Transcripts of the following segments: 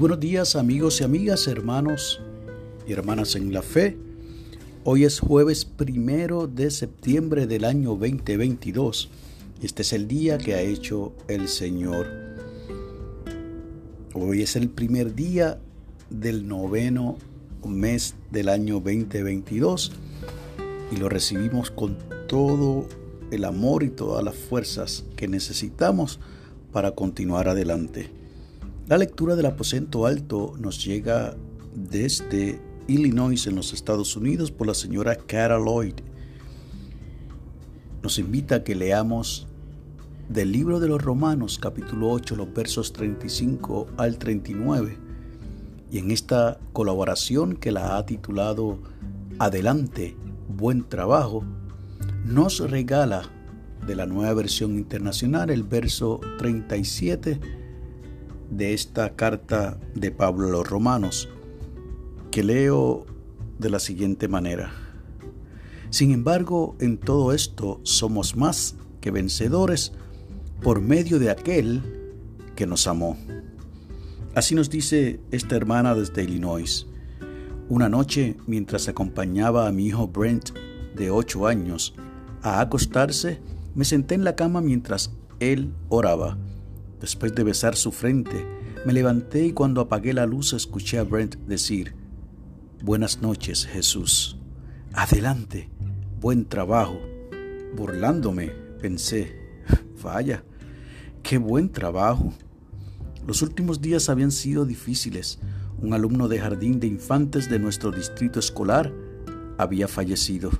buenos días amigos y amigas, hermanos y hermanas en la fe. Hoy es jueves primero de septiembre del año 2022. Este es el día que ha hecho el Señor. Hoy es el primer día del noveno mes del año 2022 y lo recibimos con todo el amor y todas las fuerzas que necesitamos para continuar adelante. La lectura del aposento alto nos llega desde Illinois en los Estados Unidos por la señora Cara Lloyd. Nos invita a que leamos del libro de los Romanos capítulo 8 los versos 35 al 39 y en esta colaboración que la ha titulado Adelante, buen trabajo, nos regala de la nueva versión internacional el verso 37 de esta carta de Pablo a los romanos, que leo de la siguiente manera. Sin embargo, en todo esto somos más que vencedores por medio de aquel que nos amó. Así nos dice esta hermana desde Illinois. Una noche, mientras acompañaba a mi hijo Brent, de 8 años, a acostarse, me senté en la cama mientras él oraba. Después de besar su frente, me levanté y cuando apagué la luz escuché a Brent decir, Buenas noches, Jesús. Adelante, buen trabajo. Burlándome, pensé, vaya, qué buen trabajo. Los últimos días habían sido difíciles. Un alumno de jardín de infantes de nuestro distrito escolar había fallecido.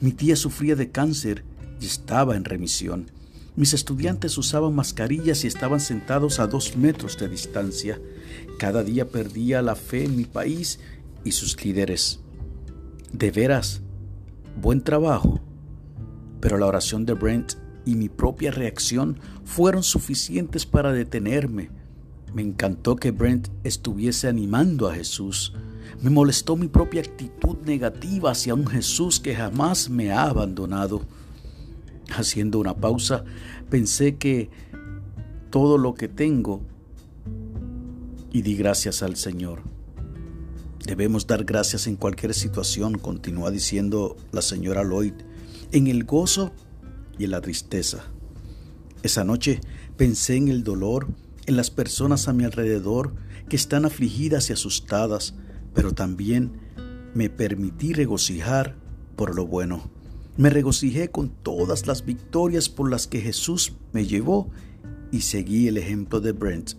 Mi tía sufría de cáncer y estaba en remisión. Mis estudiantes usaban mascarillas y estaban sentados a dos metros de distancia. Cada día perdía la fe en mi país y sus líderes. De veras, buen trabajo. Pero la oración de Brent y mi propia reacción fueron suficientes para detenerme. Me encantó que Brent estuviese animando a Jesús. Me molestó mi propia actitud negativa hacia un Jesús que jamás me ha abandonado. Haciendo una pausa, pensé que todo lo que tengo y di gracias al Señor. Debemos dar gracias en cualquier situación, continúa diciendo la señora Lloyd, en el gozo y en la tristeza. Esa noche pensé en el dolor, en las personas a mi alrededor que están afligidas y asustadas, pero también me permití regocijar por lo bueno. Me regocijé con todas las victorias por las que Jesús me llevó y seguí el ejemplo de Brent.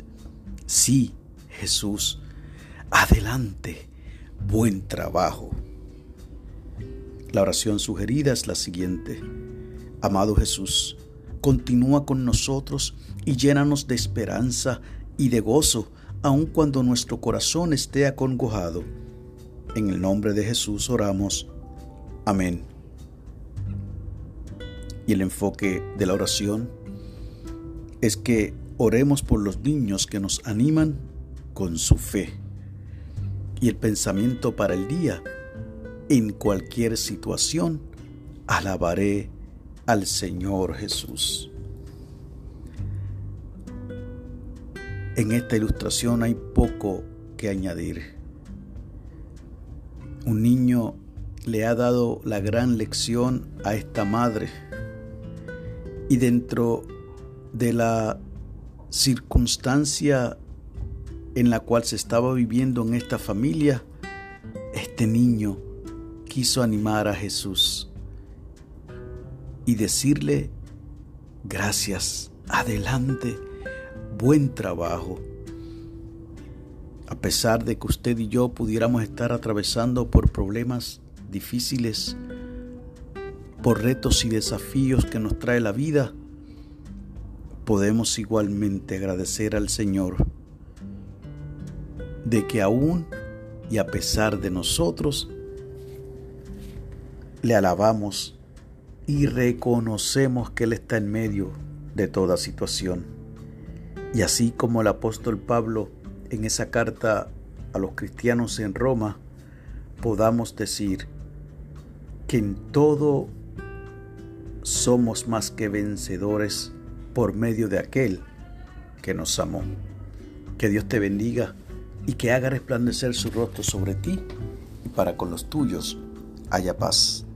Sí, Jesús, adelante, buen trabajo. La oración sugerida es la siguiente. Amado Jesús, continúa con nosotros y llénanos de esperanza y de gozo, aun cuando nuestro corazón esté acongojado. En el nombre de Jesús oramos. Amén y el enfoque de la oración es que oremos por los niños que nos animan con su fe. Y el pensamiento para el día, en cualquier situación, alabaré al Señor Jesús. En esta ilustración hay poco que añadir. Un niño le ha dado la gran lección a esta madre y dentro de la circunstancia en la cual se estaba viviendo en esta familia, este niño quiso animar a Jesús y decirle, gracias, adelante, buen trabajo. A pesar de que usted y yo pudiéramos estar atravesando por problemas difíciles, por retos y desafíos que nos trae la vida, podemos igualmente agradecer al Señor de que aún y a pesar de nosotros, le alabamos y reconocemos que Él está en medio de toda situación. Y así como el apóstol Pablo en esa carta a los cristianos en Roma, podamos decir que en todo somos más que vencedores por medio de aquel que nos amó. Que Dios te bendiga y que haga resplandecer su rostro sobre ti y para con los tuyos haya paz.